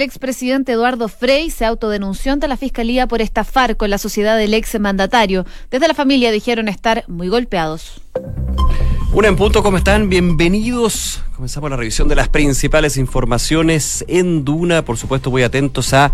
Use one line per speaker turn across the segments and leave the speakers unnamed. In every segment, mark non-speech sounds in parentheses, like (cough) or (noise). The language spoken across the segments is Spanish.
El expresidente Eduardo Frey se autodenunció ante la fiscalía por estafar con la sociedad del ex mandatario. Desde la familia dijeron estar muy golpeados.
Una en punto, ¿cómo están? Bienvenidos. Comenzamos la revisión de las principales informaciones en Duna. Por supuesto, muy atentos a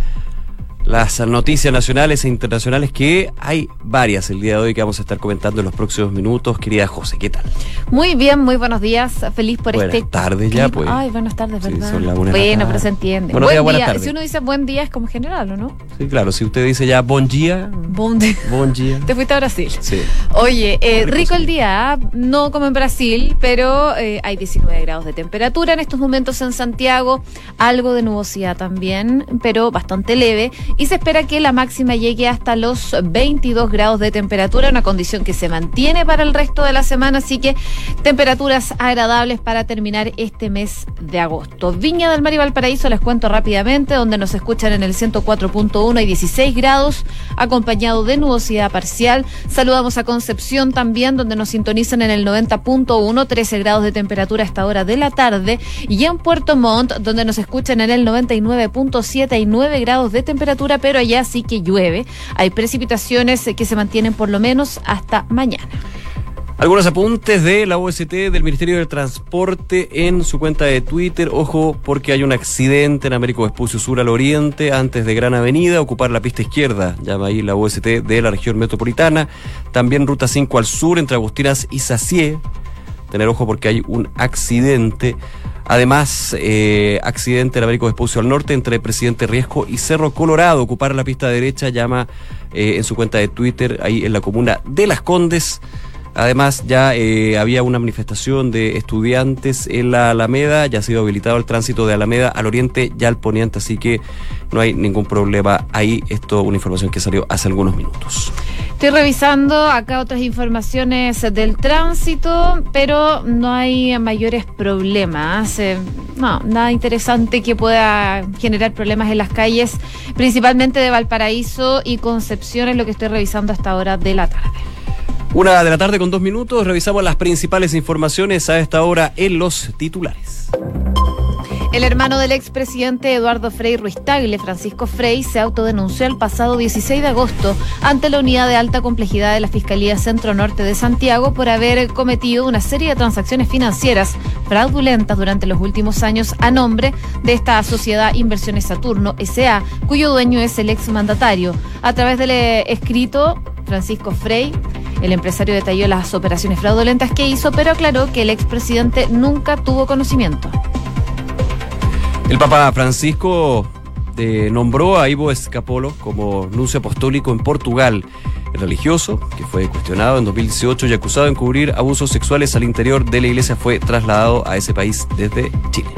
las noticias nacionales e internacionales, que hay varias el día de hoy que vamos a estar comentando en los próximos minutos. Querida José, ¿qué tal?
Muy bien, muy buenos días. Feliz por
buenas
este.
tardes ya, pues.
Ay, buenas tardes, ¿verdad?
Sí, son las la
bueno,
tarde.
pero se entiende.
Buenos
buen
días, buenas
día.
tardes.
Si uno dice buen día es como general, ¿o no?
Sí, claro, si usted dice ya bon día,
Buen día.
bon día. (laughs)
Te fuiste a Brasil.
Sí.
Oye, eh,
Rico,
el día, ¿ah? no como en Brasil, pero eh, hay 19 grados de temperatura en estos momentos en Santiago, algo de nubosidad también, pero bastante leve, y se espera que la máxima llegue hasta los 22 grados de temperatura, una condición que se mantiene para el resto de la semana, así que temperaturas agradables para terminar este mes de agosto. Viña del Mar y Valparaíso, les cuento rápidamente, donde nos escuchan en el 104.1 y 16 grados, acompañado de nubosidad parcial. Saludamos a Concepción también, donde nos sintonizan en el 90.1, 13 grados de temperatura a esta hora de la tarde. Y en Puerto Montt, donde nos escuchan en el 99.7 y 9 grados de temperatura, pero allá sí que llueve. Hay precipitaciones eh, que se mantienen por lo menos hasta mañana.
Algunos apuntes de la OST del Ministerio del Transporte en su cuenta de Twitter. Ojo, porque hay un accidente en Américo Vespucio Sur al oriente, antes de Gran Avenida, ocupar la pista izquierda, llama ahí la OST de la región metropolitana. También Ruta 5 al sur, entre Agustinas y Sacié. Tener ojo porque hay un accidente. Además, eh, accidente en Américo Vespucio al norte, entre Presidente Riesco y Cerro Colorado. Ocupar la pista derecha, llama eh, en su cuenta de Twitter, ahí en la comuna de Las Condes. Además, ya eh, había una manifestación de estudiantes en la Alameda, ya ha sido habilitado el tránsito de Alameda al oriente y al poniente, así que no hay ningún problema ahí. Esto una información que salió hace algunos minutos.
Estoy revisando acá otras informaciones del tránsito, pero no hay mayores problemas. Eh, no, nada interesante que pueda generar problemas en las calles, principalmente de Valparaíso y Concepción, es lo que estoy revisando hasta ahora de la tarde.
Una de la tarde con dos minutos, revisamos las principales informaciones a esta hora en los titulares.
El hermano del expresidente Eduardo Frei Ruiz Tagle, Francisco Frei, se autodenunció el pasado 16 de agosto ante la unidad de alta complejidad de la Fiscalía Centro Norte de Santiago por haber cometido una serie de transacciones financieras fraudulentas durante los últimos años a nombre de esta sociedad Inversiones Saturno SA, cuyo dueño es el exmandatario. A través del eh, escrito, Francisco Frei el empresario detalló las operaciones fraudulentas que hizo, pero aclaró que el expresidente nunca tuvo conocimiento.
El Papa Francisco eh, nombró a Ivo Escapolo como nuncio apostólico en Portugal. El religioso, que fue cuestionado en 2018 y acusado de encubrir abusos sexuales al interior de la iglesia, fue trasladado a ese país desde Chile.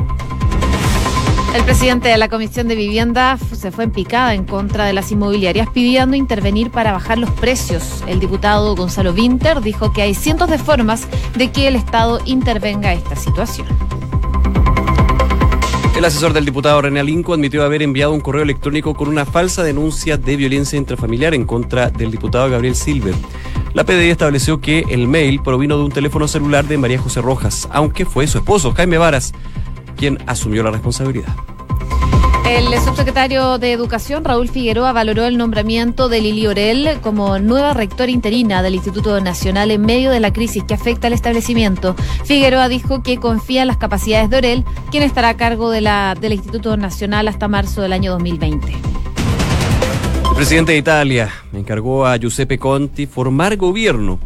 El presidente de la Comisión de Vivienda se fue en picada en contra de las inmobiliarias pidiendo intervenir para bajar los precios. El diputado Gonzalo Winter dijo que hay cientos de formas de que el Estado intervenga esta situación.
El asesor del diputado René Alinco admitió haber enviado un correo electrónico con una falsa denuncia de violencia intrafamiliar en contra del diputado Gabriel Silver. La PDI estableció que el mail provino de un teléfono celular de María José Rojas, aunque fue su esposo, Jaime Varas, quien asumió la responsabilidad.
El subsecretario de Educación, Raúl Figueroa, valoró el nombramiento de Lili Orel como nueva rectora interina del Instituto Nacional en medio de la crisis que afecta al establecimiento. Figueroa dijo que confía en las capacidades de Orel, quien estará a cargo de la, del Instituto Nacional hasta marzo del año 2020.
El presidente de Italia encargó a Giuseppe Conti formar gobierno.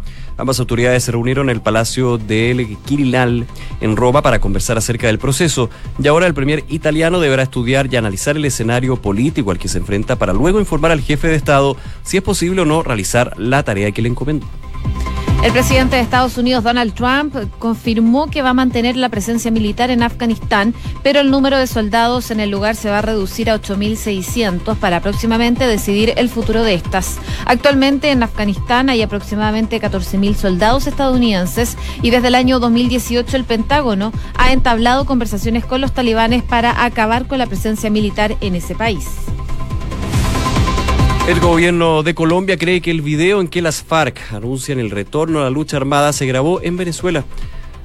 Ambas autoridades se reunieron en el Palacio del Quirinal en Roma para conversar acerca del proceso. Y ahora el premier italiano deberá estudiar y analizar el escenario político al que se enfrenta para luego informar al jefe de Estado si es posible o no realizar la tarea que le encomendó.
El presidente de Estados Unidos, Donald Trump, confirmó que va a mantener la presencia militar en Afganistán, pero el número de soldados en el lugar se va a reducir a 8.600 para próximamente decidir el futuro de estas. Actualmente en Afganistán hay aproximadamente 14.000 soldados estadounidenses y desde el año 2018 el Pentágono ha entablado conversaciones con los talibanes para acabar con la presencia militar en ese país.
El gobierno de Colombia cree que el video en que las FARC anuncian el retorno a la lucha armada se grabó en Venezuela.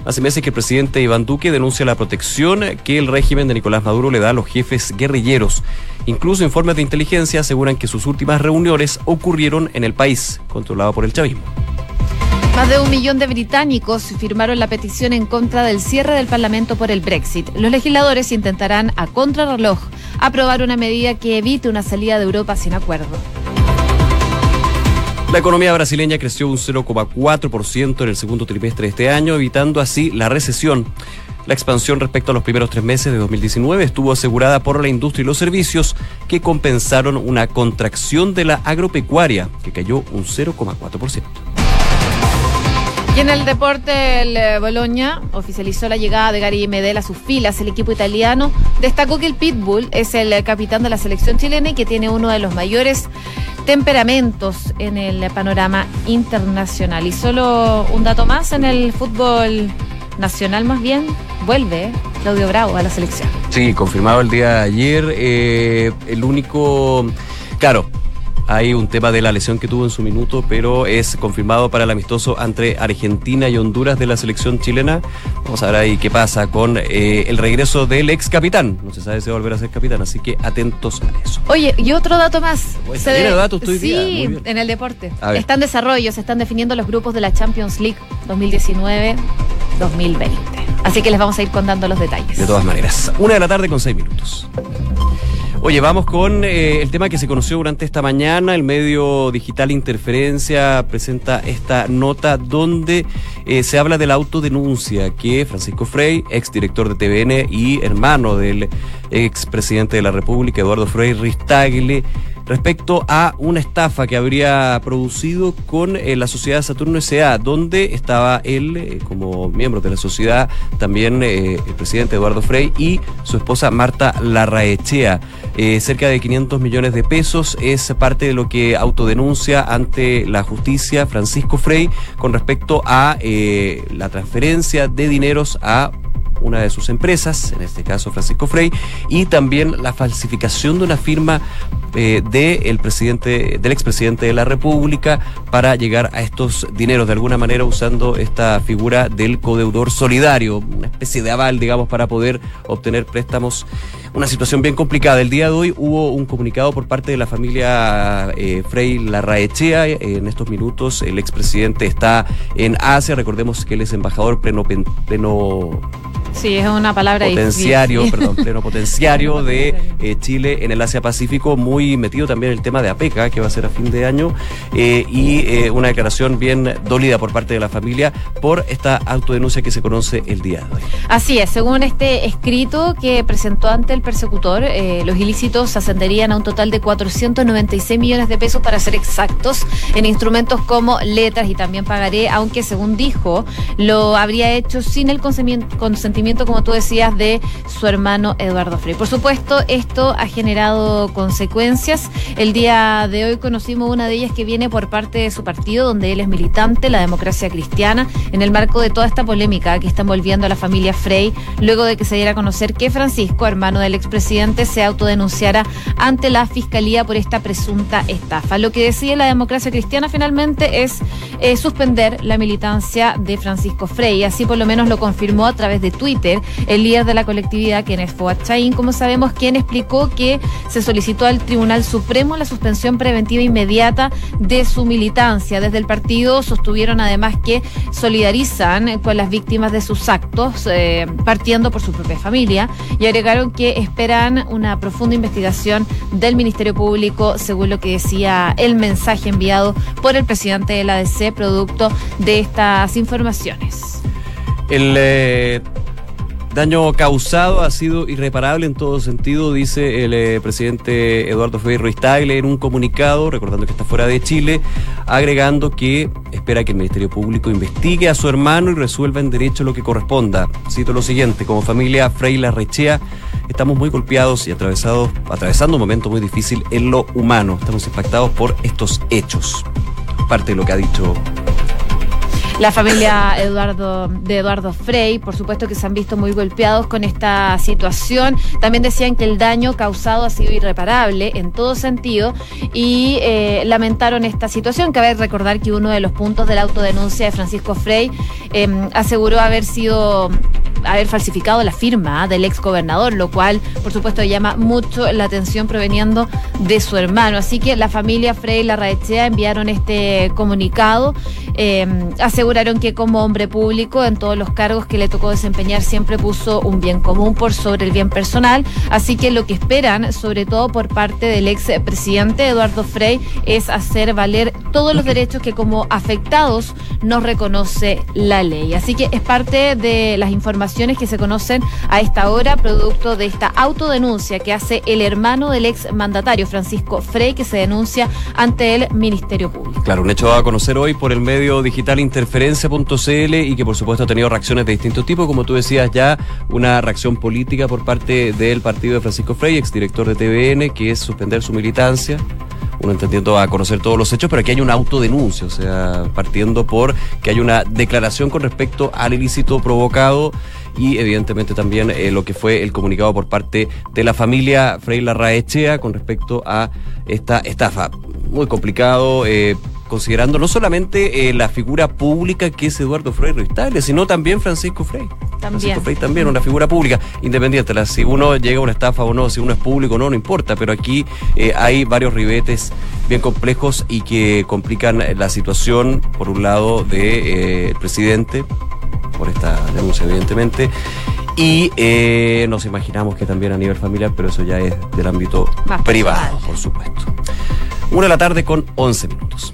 Hace meses que el presidente Iván Duque denuncia la protección que el régimen de Nicolás Maduro le da a los jefes guerrilleros. Incluso informes de inteligencia aseguran que sus últimas reuniones ocurrieron en el país, controlado por el chavismo.
Más de un millón de británicos firmaron la petición en contra del cierre del Parlamento por el Brexit. Los legisladores intentarán a contrarreloj aprobar una medida que evite una salida de Europa sin acuerdo.
La economía brasileña creció un 0,4% en el segundo trimestre de este año, evitando así la recesión. La expansión respecto a los primeros tres meses de 2019 estuvo asegurada por la industria y los servicios, que compensaron una contracción de la agropecuaria, que cayó un 0,4%.
Y en el deporte, el eh, Bologna oficializó la llegada de Gary Medel a sus filas. El equipo italiano destacó que el Pitbull es el eh, capitán de la selección chilena y que tiene uno de los mayores temperamentos en el panorama internacional. Y solo un dato más en el fútbol nacional más bien, vuelve eh, Claudio Bravo a la selección.
Sí, confirmado el día de ayer. el único, claro, hay un tema de la lesión que tuvo en su minuto, pero es confirmado para el amistoso entre Argentina y Honduras de la selección chilena. Vamos a ver ahí qué pasa con eh, el regreso del ex capitán. No se sabe si va a volver a ser capitán, así que atentos a eso.
Oye, y otro dato más.
Pues, se de... datos
sí, en el deporte. Está en desarrollo, se están definiendo los grupos de la Champions League 2019-2020. Así que les vamos a ir contando los detalles.
De todas maneras, una de la tarde con seis minutos. Oye, vamos con eh, el tema que se conoció durante esta mañana. El medio digital Interferencia presenta esta nota donde eh, se habla de la autodenuncia que Francisco Frey, ex director de TVN y hermano del ex presidente de la República, Eduardo Frey Ristagle, respecto a una estafa que habría producido con eh, la sociedad Saturno S.A., donde estaba él eh, como miembro de la sociedad, también eh, el presidente Eduardo Frey y su esposa Marta Larraechea. cerca de 500 millones de pesos es parte de lo que autodenuncia ante la justicia Francisco Frey con respecto a la transferencia de dineros a una de sus empresas, en este caso Francisco Frey, y también la falsificación de una firma eh, del presidente, del expresidente de la República para llegar a estos dineros de alguna manera usando esta figura del codeudor solidario, una especie de aval, digamos, para poder obtener préstamos. Una situación bien complicada. El día de hoy hubo un comunicado por parte de la familia eh, Frey Larraechea. En estos minutos el expresidente está en Asia. Recordemos que él es embajador pleno, pleno
Sí, es una palabra
potenciario, (laughs) perdón, pleno potenciario de eh, Chile en el Asia Pacífico, muy metido también el tema de APECA, que va a ser a fin de año, eh, y eh, una declaración bien dolida por parte de la familia por esta autodenuncia que se conoce el día de hoy.
Así es, según este escrito que presentó ante el persecutor, los ilícitos ascenderían a un total de 496 millones de pesos para ser exactos en instrumentos como letras y también pagaré, aunque según dijo, lo habría hecho sin el consentimiento como tú decías, de su hermano Eduardo Frey. Por supuesto, esto ha generado consecuencias. El día de hoy conocimos una de ellas que viene por parte de su partido, donde él es militante, la democracia cristiana, en el marco de toda esta polémica que está envolviendo a la familia Frey, luego de que se diera a conocer que Francisco, hermano del expresidente, se autodenunciara ante la fiscalía por esta presunta estafa. Lo que decide la democracia cristiana finalmente es eh, suspender la militancia de Francisco Frey. Así por lo menos lo confirmó a través de Twitter el líder de la colectividad, quien es Fuad como sabemos, quien explicó que se solicitó al Tribunal Supremo la suspensión preventiva inmediata de su militancia. Desde el partido sostuvieron además que solidarizan con las víctimas de sus actos, eh, partiendo por su propia familia, y agregaron que esperan una profunda investigación del Ministerio Público, según lo que decía el mensaje enviado por el presidente de la ADC, producto de estas informaciones.
El eh, Daño causado ha sido irreparable en todo sentido, dice el eh, presidente Eduardo Frei Ruiz en un comunicado, recordando que está fuera de Chile, agregando que espera que el Ministerio Público investigue a su hermano y resuelva en derecho lo que corresponda. Cito lo siguiente, como familia Frei Larrechea estamos muy golpeados y atravesados, atravesando un momento muy difícil en lo humano. Estamos impactados por estos hechos. Parte de lo que ha dicho
La familia Eduardo, de Eduardo Frey, por supuesto que se han visto muy golpeados con esta situación. También decían que el daño causado ha sido irreparable en todo sentido y eh, lamentaron esta situación. Cabe recordar que uno de los puntos de la autodenuncia de Francisco Frey em, aseguró haber sido haber falsificado la firma del ex gobernador, lo cual, por supuesto, llama mucho la atención proveniendo de su hermano. Así que la familia Frey Larraechea enviaron este comunicado. Eh, aseguraron que como hombre público en todos los cargos que le tocó desempeñar siempre puso un bien común por sobre el bien personal. Así que lo que esperan, sobre todo por parte del ex presidente Eduardo Frey, es hacer valer todos los derechos que como afectados nos reconoce la ley. Así que es parte de las informaciones que se conocen a esta hora, producto de esta autodenuncia que hace el hermano del ex mandatario Francisco Frey, que se denuncia ante el Ministerio Público.
Claro, un hecho a conocer hoy por el medio digital interferencia.cl y que por supuesto ha tenido reacciones de distintos tipos, como tú decías ya, una reacción política por parte del partido de Francisco Frey, exdirector de TVN, que es suspender su militancia uno entendiendo a conocer todos los hechos, pero aquí hay una autodenuncia, o sea, partiendo por que hay una declaración con respecto al ilícito provocado y evidentemente también eh, lo que fue el comunicado por parte de la familia Frey Larraechea con respecto a esta estafa. Muy complicado. Eh, considerando no solamente eh, la figura pública que es Eduardo Frei Ruiz sino también Francisco Frey. También. Francisco Frey también, una figura pública, independiente. La, si uno llega a una estafa o no, si uno es público o no, no importa, pero aquí eh, hay varios ribetes bien complejos y que complican la situación, por un lado, del de, eh, presidente, por esta denuncia, evidentemente. Y nos imaginamos que también a nivel familiar, pero eso ya es del ámbito privado, por supuesto. Una de la tarde con 11 minutos.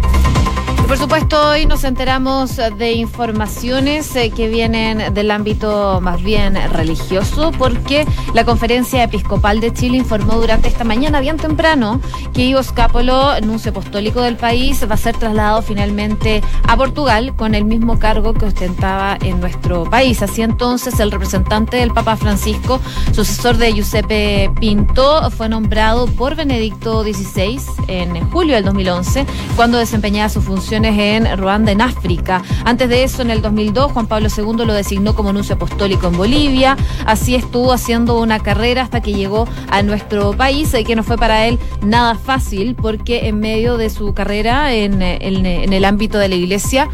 por supuesto, hoy nos enteramos de informaciones eh, que vienen del ámbito más bien religioso, porque la Conferencia Episcopal de Chile informó durante esta mañana, bien temprano, que Ivo Scapolo, nuncio apostólico del país, va a ser trasladado finalmente a Portugal con el mismo cargo que ostentaba en nuestro país. Así entonces, el representante del Papa Francisco, sucesor de Giuseppe Pinto, fue nombrado por Benedicto XVI en julio del 2011, cuando desempeñaba su función en Ruanda, en África. Antes de eso, en el 2002, Juan Pablo II lo designó como nuncio apostólico en Bolivia. Así estuvo haciendo una carrera hasta que llegó a nuestro país, que no fue para él nada fácil, porque en medio de su carrera en, el ámbito de la iglesia,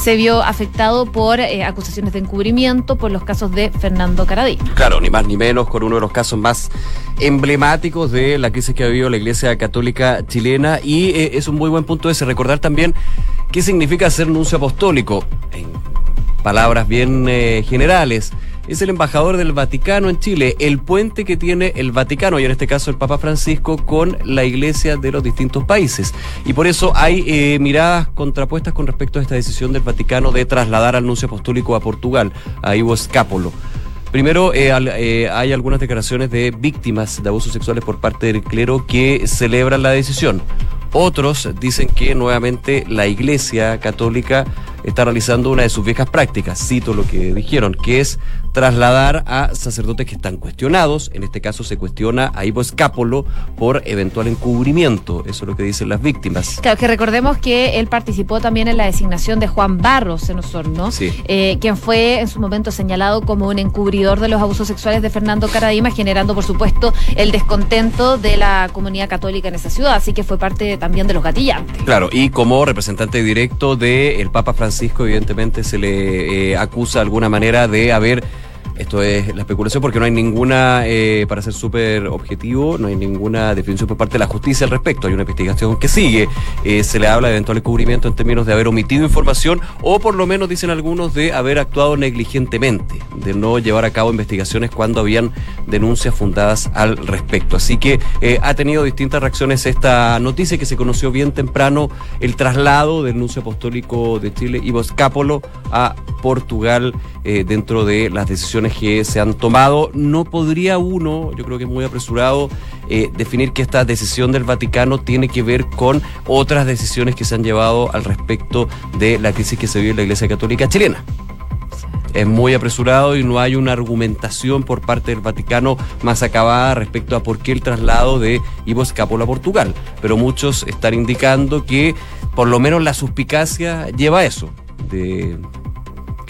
se vio afectado por eh, acusaciones de encubrimiento por los casos de Fernando Caradí.
Claro, ni más ni menos con uno de los casos más emblemáticos de la crisis que ha vivido la Iglesia Católica chilena y eh, es un muy buen punto ese recordar también qué significa ser nuncio apostólico en palabras bien eh, generales es el embajador del Vaticano en Chile, el puente que tiene el Vaticano, y en este caso el Papa Francisco, con la iglesia de los distintos países. Y por eso hay eh, miradas contrapuestas con respecto a esta decisión del Vaticano de trasladar al nuncio apostólico a Portugal, a Ivo Scapolo. Primero, eh, eh, hay algunas declaraciones de víctimas de abusos sexuales por parte del clero que celebran la decisión. Otros dicen que nuevamente la Iglesia Católica está realizando una de sus viejas prácticas, cito lo que dijeron, que es trasladar a sacerdotes que están cuestionados, en este caso se cuestiona a Ivo Escápolo por eventual encubrimiento, eso es lo que dicen las víctimas.
Claro, que recordemos que él participó también en la designación de Juan Barros en Osorno, sí. eh, quien fue en su momento señalado como un encubridor de los abusos sexuales de Fernando Caradima, generando por supuesto el descontento de la comunidad católica en esa ciudad, así que fue parte también de los gatillantes.
Claro, y como representante directo del Papa Francisco, evidentemente se le eh, acusa de alguna manera de haber esto es la especulación porque no hay ninguna, eh, para ser súper objetivo, no hay ninguna definición por parte de la justicia al respecto. Hay una investigación que sigue. Eh, se le habla de eventual encubrimiento en términos de haber omitido información o por lo menos, dicen algunos, de haber actuado negligentemente, de no llevar a cabo investigaciones cuando habían denuncias fundadas al respecto. Así que eh, ha tenido distintas reacciones esta noticia que se conoció bien temprano, el traslado del nuncio apostólico de Chile, Ivo Scapolo, a Portugal dentro de las decisiones que se han tomado. No podría uno, yo creo que es muy apresurado, eh, definir que esta decisión del Vaticano tiene que ver con otras decisiones que se han llevado al respecto de la crisis que se vive en la Iglesia Católica chilena. es muy apresurado y no hay una argumentación por parte del Vaticano más acabada respecto a por qué el traslado de Ivo Escapola a Portugal. Pero muchos están indicando que por lo menos la suspicacia lleva a eso, de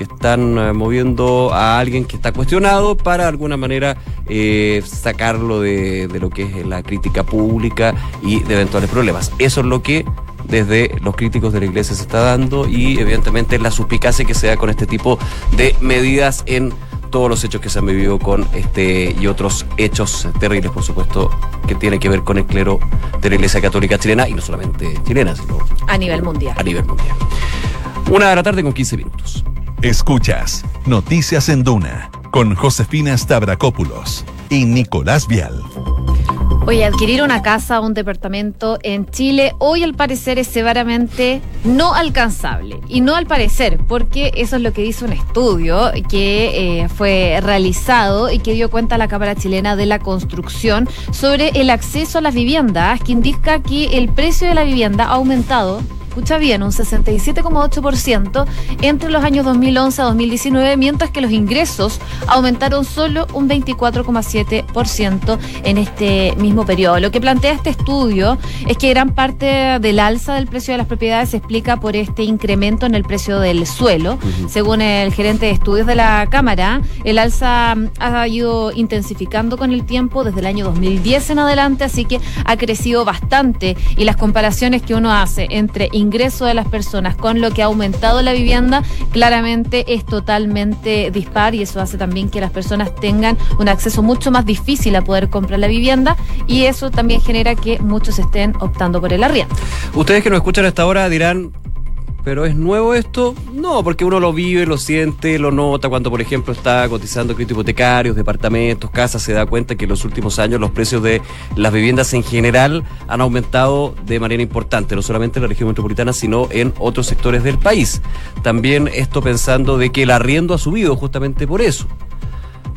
que están eh, moviendo a alguien que está cuestionado para de alguna manera eh, sacarlo de, de lo que es la crítica pública y de eventuales problemas. Eso es lo que desde los críticos de la iglesia se está dando y evidentemente la suspicacia que se da con este tipo de medidas en todos los hechos que se han vivido con este y otros hechos terribles, por supuesto, que tienen que ver con el clero de la Iglesia Católica chilena y no solamente chilena, sino
A nivel mundial.
a nivel mundial. Una de la tarde con 15 minutos.
Escuchas Noticias en Duna con Josefina Stavrakopoulos y Nicolás Vial.
Oye, adquirir una casa o un departamento en Chile hoy al parecer es severamente no alcanzable. Y no al parecer, porque eso es lo que dice un estudio que eh, fue realizado y que dio cuenta la Cámara Chilena de la Construcción sobre el acceso a las viviendas, que indica que el precio de la vivienda ha aumentado escucha bien, un 67,8% entre los años 2011 a 2019, mientras que los ingresos aumentaron solo un 24,7% en este mismo periodo. Lo que plantea este estudio es que gran parte del alza del precio de las propiedades se explica por este incremento en el precio del suelo. Según el gerente de estudios de la Cámara, el alza ha ido intensificando con el tiempo desde el año 2010 en adelante, así que ha crecido bastante y las comparaciones que uno hace entre ingreso de las personas con lo que ha aumentado la vivienda, claramente es totalmente dispar y eso hace también que las personas tengan un acceso mucho más difícil a poder comprar la vivienda y eso también genera que muchos estén optando por el arriendo.
Ustedes que nos escuchan hasta ahora dirán, ¿pero es nuevo esto? No, porque uno lo vive, lo siente, lo nota cuando, por ejemplo, está cotizando créditos hipotecarios, departamentos, casas, se da cuenta que en los últimos años los precios de las viviendas en general han aumentado de manera importante, no solamente en la región metropolitana, sino en otros sectores del país. También esto pensando de que el arriendo ha subido justamente por eso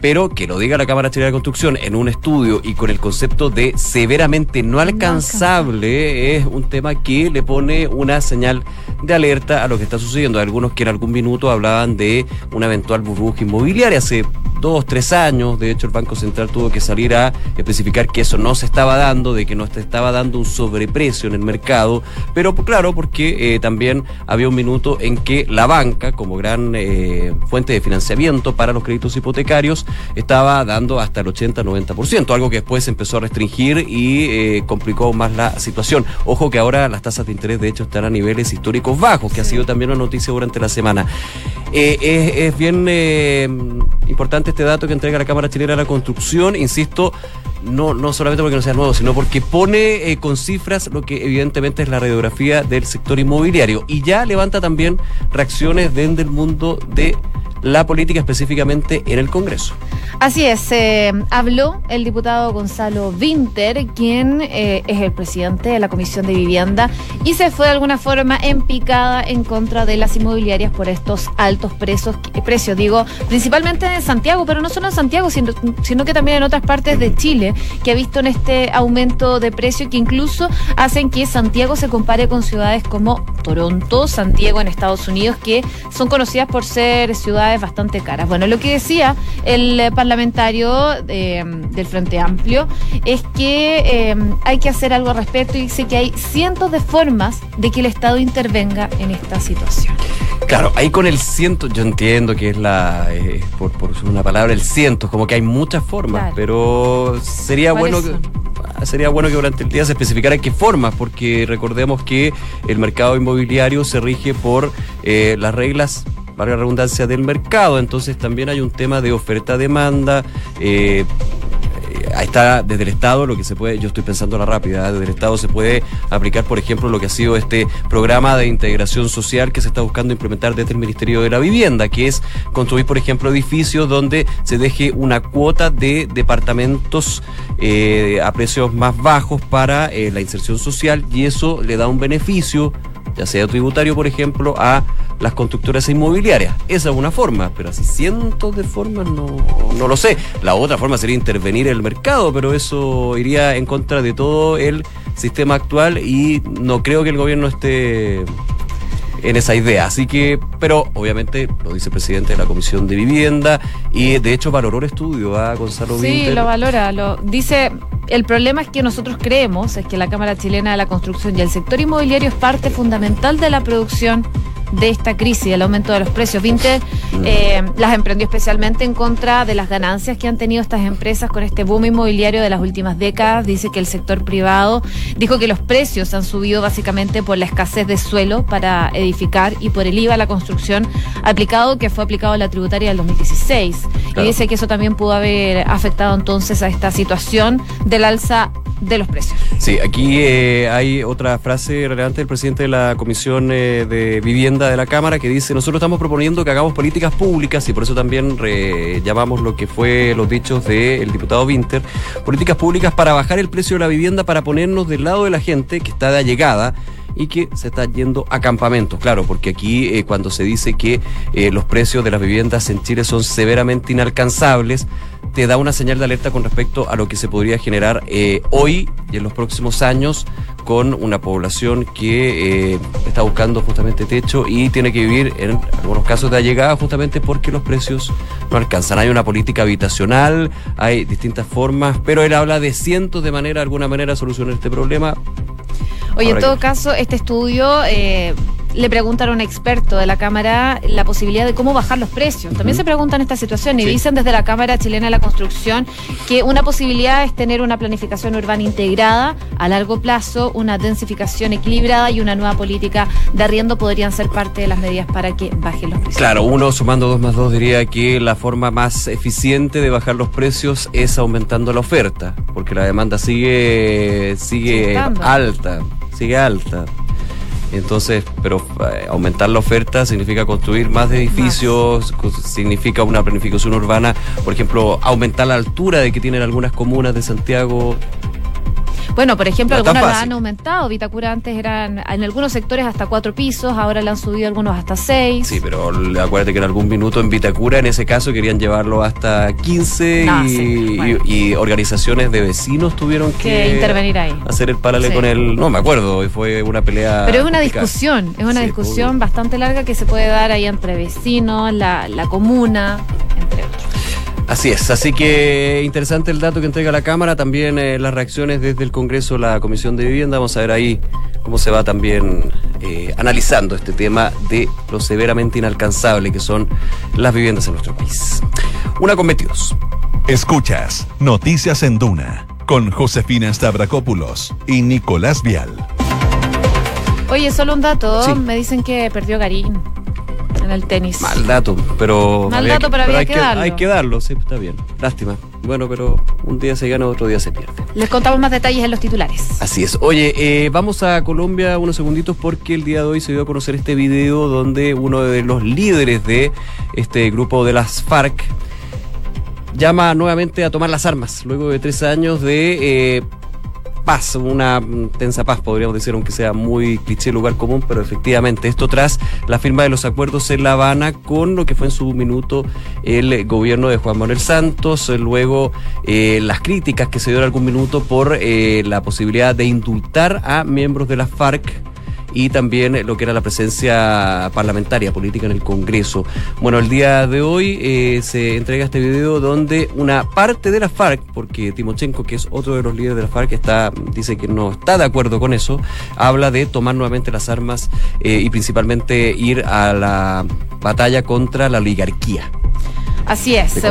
pero que lo diga la Cámara Chilena de Construcción en un estudio y con el concepto de severamente no alcanzable es un tema que le pone una señal de alerta a lo que está sucediendo. Algunos que en algún minuto hablaban de una eventual burbuja inmobiliaria hace dos, tres años. De hecho, el Banco Central tuvo que salir a especificar que eso no se estaba dando, de que no se estaba dando un sobreprecio en el mercado. Pero claro, porque eh, también había un minuto en que la banca, como gran eh, fuente de financiamiento para los créditos hipotecarios, estaba dando hasta el 80-90%, algo que después se empezó a restringir y eh, complicó más la situación. Ojo que ahora las tasas de interés, de hecho, están a niveles históricos bajos, que ha sido también una noticia durante la semana. Eh, es, bien importante este dato que entrega la Cámara Chilena de la Construcción, insisto, no, no solamente porque no sea nuevo, sino porque pone eh, con cifras lo que evidentemente es la radiografía del sector inmobiliario y ya levanta también reacciones desde el mundo de la política específicamente en el Congreso.
Así es, eh, habló el diputado Gonzalo Winter, quien eh, es el presidente de la Comisión de Vivienda, y se fue de alguna forma en picada en contra de las inmobiliarias por estos altos presos, precios, digo, principalmente en Santiago, pero no solo en Santiago, sino, sino que también en otras partes de Chile, que ha visto en este aumento de precio que incluso hacen que Santiago se compare con ciudades como Toronto, Santiago en Estados Unidos, que son conocidas por ser ciudades bastante caras. Bueno, lo que decía el eh, parlamentario eh, del Frente Amplio es que eh, hay que hacer algo al respecto y dice que hay cientos de formas de que el Estado intervenga en esta situación.
Claro, ahí con el ciento, yo entiendo que es la, eh, por, por una palabra, el ciento, como que hay muchas formas,
Claro.
pero sería bueno
¿Cuáles
que, sería bueno que durante el día se especificara qué formas, porque recordemos que el mercado inmobiliario se rige por eh, las reglas valga la redundancia, del mercado. Entonces también hay un tema de oferta-demanda. Eh, está desde el Estado lo que se puede, yo estoy pensando a la rápida, ¿eh? desde el Estado se puede aplicar, por ejemplo, lo que ha sido este programa de integración social que se está buscando implementar desde el Ministerio de la Vivienda, que es construir, por ejemplo, edificios donde se deje una cuota de departamentos eh, a precios más bajos para eh, la inserción social y eso le da un beneficio ya sea tributario, por ejemplo, a las constructoras inmobiliarias. Esa es una forma, pero así cientos de formas no, no lo sé. La otra forma sería intervenir en el mercado, pero eso iría en contra de todo el sistema actual y no creo que el gobierno esté en esa idea. Así que, pero obviamente lo dice el presidente de la Comisión de Vivienda y de hecho valoró el estudio a Gonzalo
Sí, lo valora. Lo, dice, el problema es que nosotros creemos es que la Cámara Chilena de la Construcción y el sector inmobiliario es parte fundamental de la producción de esta crisis, del aumento de los precios. Vinter eh, las emprendió especialmente en contra de las ganancias que han tenido estas empresas con este boom inmobiliario de las últimas décadas. Dice que el sector privado dijo que los precios han subido básicamente por la escasez de suelo para edificar y por el IVA a la construcción aplicado que fue aplicado a la tributaria del 2016. Y dice que eso también pudo haber afectado entonces a esta situación del alza de los precios.
Sí, aquí eh, hay otra frase relevante del presidente de la Comisión eh, de Vivienda de la Cámara que dice, nosotros estamos proponiendo que hagamos políticas públicas y por eso también llamamos lo que fue los dichos del diputado Winter, políticas públicas para bajar el precio de la vivienda, para ponernos del lado de la gente que está de allegada y que se está yendo a campamentos. Claro, porque aquí eh, cuando se dice que eh, los precios de las viviendas en Chile son severamente inalcanzables, te da una señal de alerta con respecto a lo que se podría generar eh, hoy y en los próximos años con una población que está buscando justamente techo y tiene que vivir en algunos casos de allegada justamente porque los precios no alcanzan. Hay una política habitacional, hay distintas formas, pero él habla de cientos de maneras, de alguna manera, solucionar este problema.
Oye, en todo caso, este estudio eh, le preguntan a un experto de la Cámara la posibilidad de cómo bajar los precios. También se preguntan esta situación y dicen desde la Cámara Chilena de la Construcción que una posibilidad es tener una planificación urbana integrada a largo plazo, una densificación equilibrada y una nueva política de arriendo podrían ser parte de las medidas para que bajen los precios.
Claro, uno sumando dos más dos diría que la forma más eficiente de bajar los precios es aumentando la oferta, porque la demanda sigue, sigue alta sigue alta. Entonces, pero eh, aumentar la oferta significa construir más edificios, significa una planificación urbana, por ejemplo, aumentar la altura de que tienen algunas comunas de Santiago
bueno, por ejemplo, algunas la han aumentado. Vitacura antes eran en algunos sectores hasta cuatro pisos, ahora le han subido algunos hasta seis.
Sí, pero acuérdate que en algún minuto en Vitacura, en ese caso, querían llevarlo hasta 15 y, organizaciones de vecinos tuvieron que,
intervenir ahí.
Hacer el paralelo con el. No me acuerdo, fue una pelea.
Pero es una discusión, es una discusión bastante larga que se puede dar ahí entre vecinos, la, la comuna.
Así es, así que interesante el dato que entrega la Cámara, también eh, las reacciones desde el Congreso, la Comisión de Vivienda, vamos a ver ahí cómo se va también eh, analizando este tema de lo severamente inalcanzable que son las viviendas en nuestro país. Una con 22.
Escuchas Noticias en Duna con Josefina Stavrakopoulos y Nicolás Vial.
Oye, solo un dato, me dicen que perdió Garín en el tenis.
Mal dato, pero.
Mal dato, pero había que, darlo.
Hay que darlo, sí, está bien. Lástima. Bueno, pero un día se gana, otro día se pierde.
Les contamos más detalles en los titulares.
Así es. Oye, eh, vamos a Colombia unos segunditos porque el día de hoy se dio a conocer este video donde uno de los líderes de este grupo de las FARC llama nuevamente a tomar las armas luego de tres años de eh, paz, una tensa paz, podríamos decir, aunque sea muy cliché lugar común, pero efectivamente esto tras la firma de los acuerdos en La Habana con lo que fue en su minuto el gobierno de Juan Manuel Santos, luego eh, las críticas que se dio en algún minuto por eh, la posibilidad de indultar a miembros de la FARC y también lo que era la presencia parlamentaria política en el Congreso. Bueno, el día de hoy eh, se entrega este video donde una parte de la FARC, porque Timochenko, que es otro de los líderes de la FARC, está, dice que no está de acuerdo con eso, habla de tomar nuevamente las armas eh, y principalmente ir a la batalla contra la oligarquía.
Así es.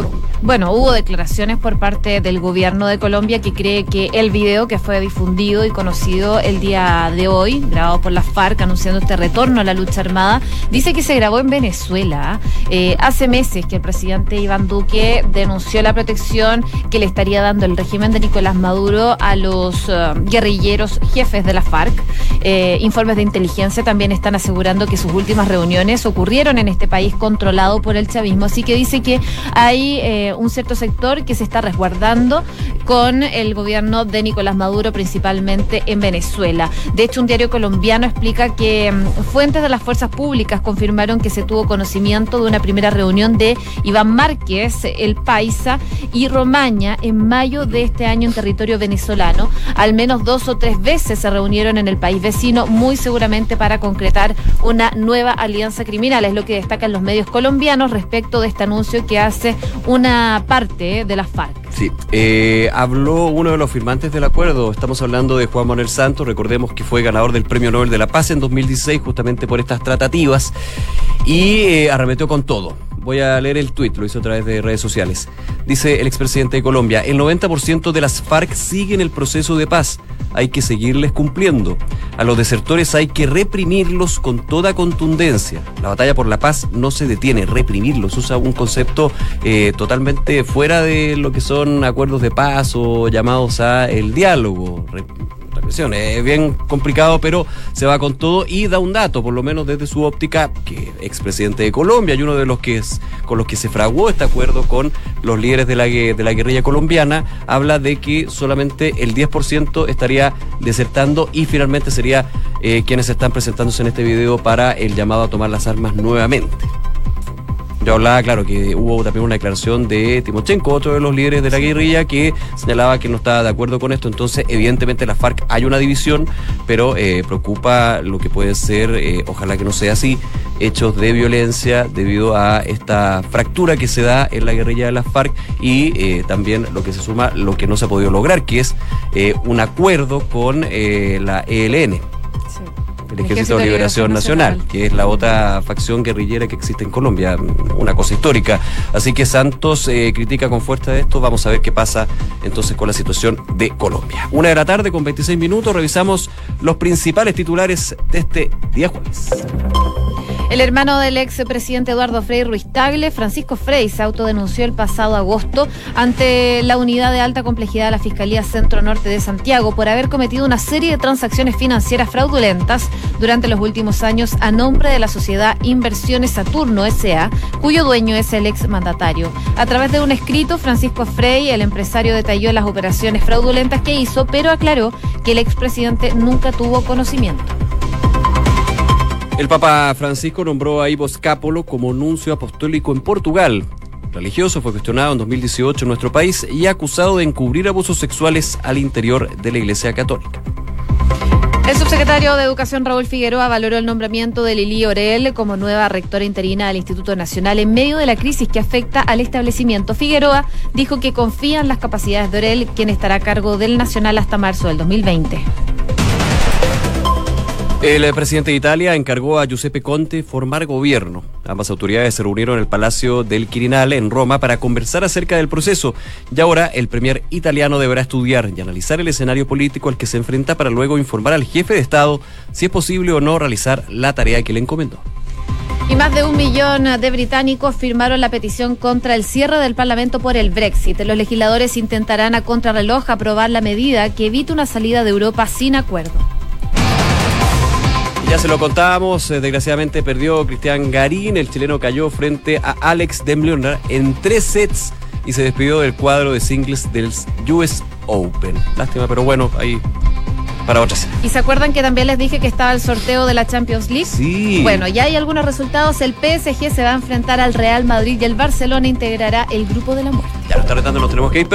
Bueno, hubo declaraciones por parte del gobierno de Colombia que cree que el video que fue difundido y conocido el día de hoy, grabado por la FARC anunciando este retorno a la lucha armada, dice que se grabó en Venezuela. Eh, hace meses que el presidente Iván Duque denunció la protección que le estaría dando el régimen de Nicolás Maduro a los eh, guerrilleros jefes de la FARC. Eh, informes de inteligencia también están asegurando que sus últimas reuniones ocurrieron en este país controlado por el chavismo, así que dice que hay eh, un cierto sector que se está resguardando con el gobierno de Nicolás Maduro, principalmente en Venezuela. De hecho, un diario colombiano explica que mm, fuentes de las fuerzas públicas confirmaron que se tuvo conocimiento de una primera reunión de Iván Márquez, el Paisa y Romaña en mayo de este año en territorio venezolano. Al menos dos o tres veces se reunieron en el país vecino, muy seguramente para concretar una nueva alianza criminal. Es lo que destacan los medios colombianos respecto de este anuncio que hace una parte de las FARC.
Sí, eh, habló uno de los firmantes del acuerdo. Estamos hablando de Juan Manuel Santos. Recordemos que fue ganador del Premio Nobel de la Paz en 2016, justamente por estas tratativas, y eh, arremetió con todo. Voy a leer el tuit, lo hizo a través de redes sociales. Dice el expresidente de Colombia, el 90% de las FARC siguen el proceso de paz. Hay que seguirles cumpliendo. A los desertores hay que reprimirlos con toda contundencia. La batalla por la paz no se detiene, reprimirlos. Usa un concepto eh, totalmente fuera de lo que son acuerdos de paz o llamados a el diálogo. Es bien complicado, pero se va con todo y da un dato, por lo menos desde su óptica, que expresidente de Colombia y uno de los que es, con los que se fraguó este acuerdo con los líderes de la, de la guerrilla colombiana, habla de que solamente el 10% estaría desertando y finalmente sería eh, quienes están presentándose en este video para el llamado a tomar las armas nuevamente. Yo hablaba, claro, que hubo también una declaración de Timochenko, otro de los líderes de la guerrilla, que señalaba que no estaba de acuerdo con esto. Entonces, evidentemente, la FARC hay una división, pero eh, preocupa lo que puede ser, eh, ojalá que no sea así, hechos de violencia debido a esta fractura que se da en la guerrilla de la FARC y eh, también lo que se suma, lo que no se ha podido lograr, que es un acuerdo con la ELN el Ejército de Liberación Nacional, que es la otra facción guerrillera que existe en Colombia, una cosa histórica. Así que Santos eh, critica con fuerza esto, vamos a ver qué pasa entonces con la situación de Colombia. Una de la tarde con 26 minutos, revisamos los principales titulares de este día jueves.
El hermano del ex presidente Eduardo Frei Ruiz Tagle, Francisco Frey, se autodenunció el pasado agosto ante la unidad de alta complejidad de la Fiscalía Centro Norte de Santiago por haber cometido una serie de transacciones financieras fraudulentas durante los últimos años a nombre de la sociedad Inversiones Saturno SA, cuyo dueño es el ex mandatario. A través de un escrito, Francisco Frey, el empresario, detalló las operaciones fraudulentas que hizo, pero aclaró que el expresidente nunca tuvo conocimiento.
El Papa Francisco nombró a Ivo Scapolo como nuncio apostólico en Portugal. religioso fue cuestionado en 2018 en nuestro país y acusado de encubrir abusos sexuales al interior de la Iglesia Católica.
El subsecretario de Educación Raúl Figueroa valoró el nombramiento de Lili Orel como nueva rectora interina del Instituto Nacional en medio de la crisis que afecta al establecimiento. Figueroa dijo que confía en las capacidades de Orel, quien estará a cargo del Nacional hasta marzo del 2020.
El presidente de Italia encargó a Giuseppe Conte formar gobierno. Ambas autoridades se reunieron en el Palacio del Quirinale en Roma para conversar acerca del proceso y ahora el premier italiano deberá estudiar y analizar el escenario político al que se enfrenta para luego informar al jefe de Estado si es posible o no realizar la tarea que le encomendó.
Y más de un millón de británicos firmaron la petición contra el cierre del Parlamento por el Brexit. Los legisladores intentarán a contrarreloj aprobar la medida que evite una salida de Europa sin acuerdo.
Ya se lo contábamos, eh, desgraciadamente perdió Cristian Garín, el chileno cayó frente a Alex Demleona en tres sets y se despidió del cuadro de singles del US Open. Lástima, pero bueno, ahí para otras.
¿Y se acuerdan que también les dije que estaba el sorteo de la Champions League?
Sí.
Bueno, ya hay algunos resultados. El PSG se va a enfrentar al Real Madrid y el Barcelona integrará el grupo de la muerte.
Ya lo está retando, nos tenemos que ir, pero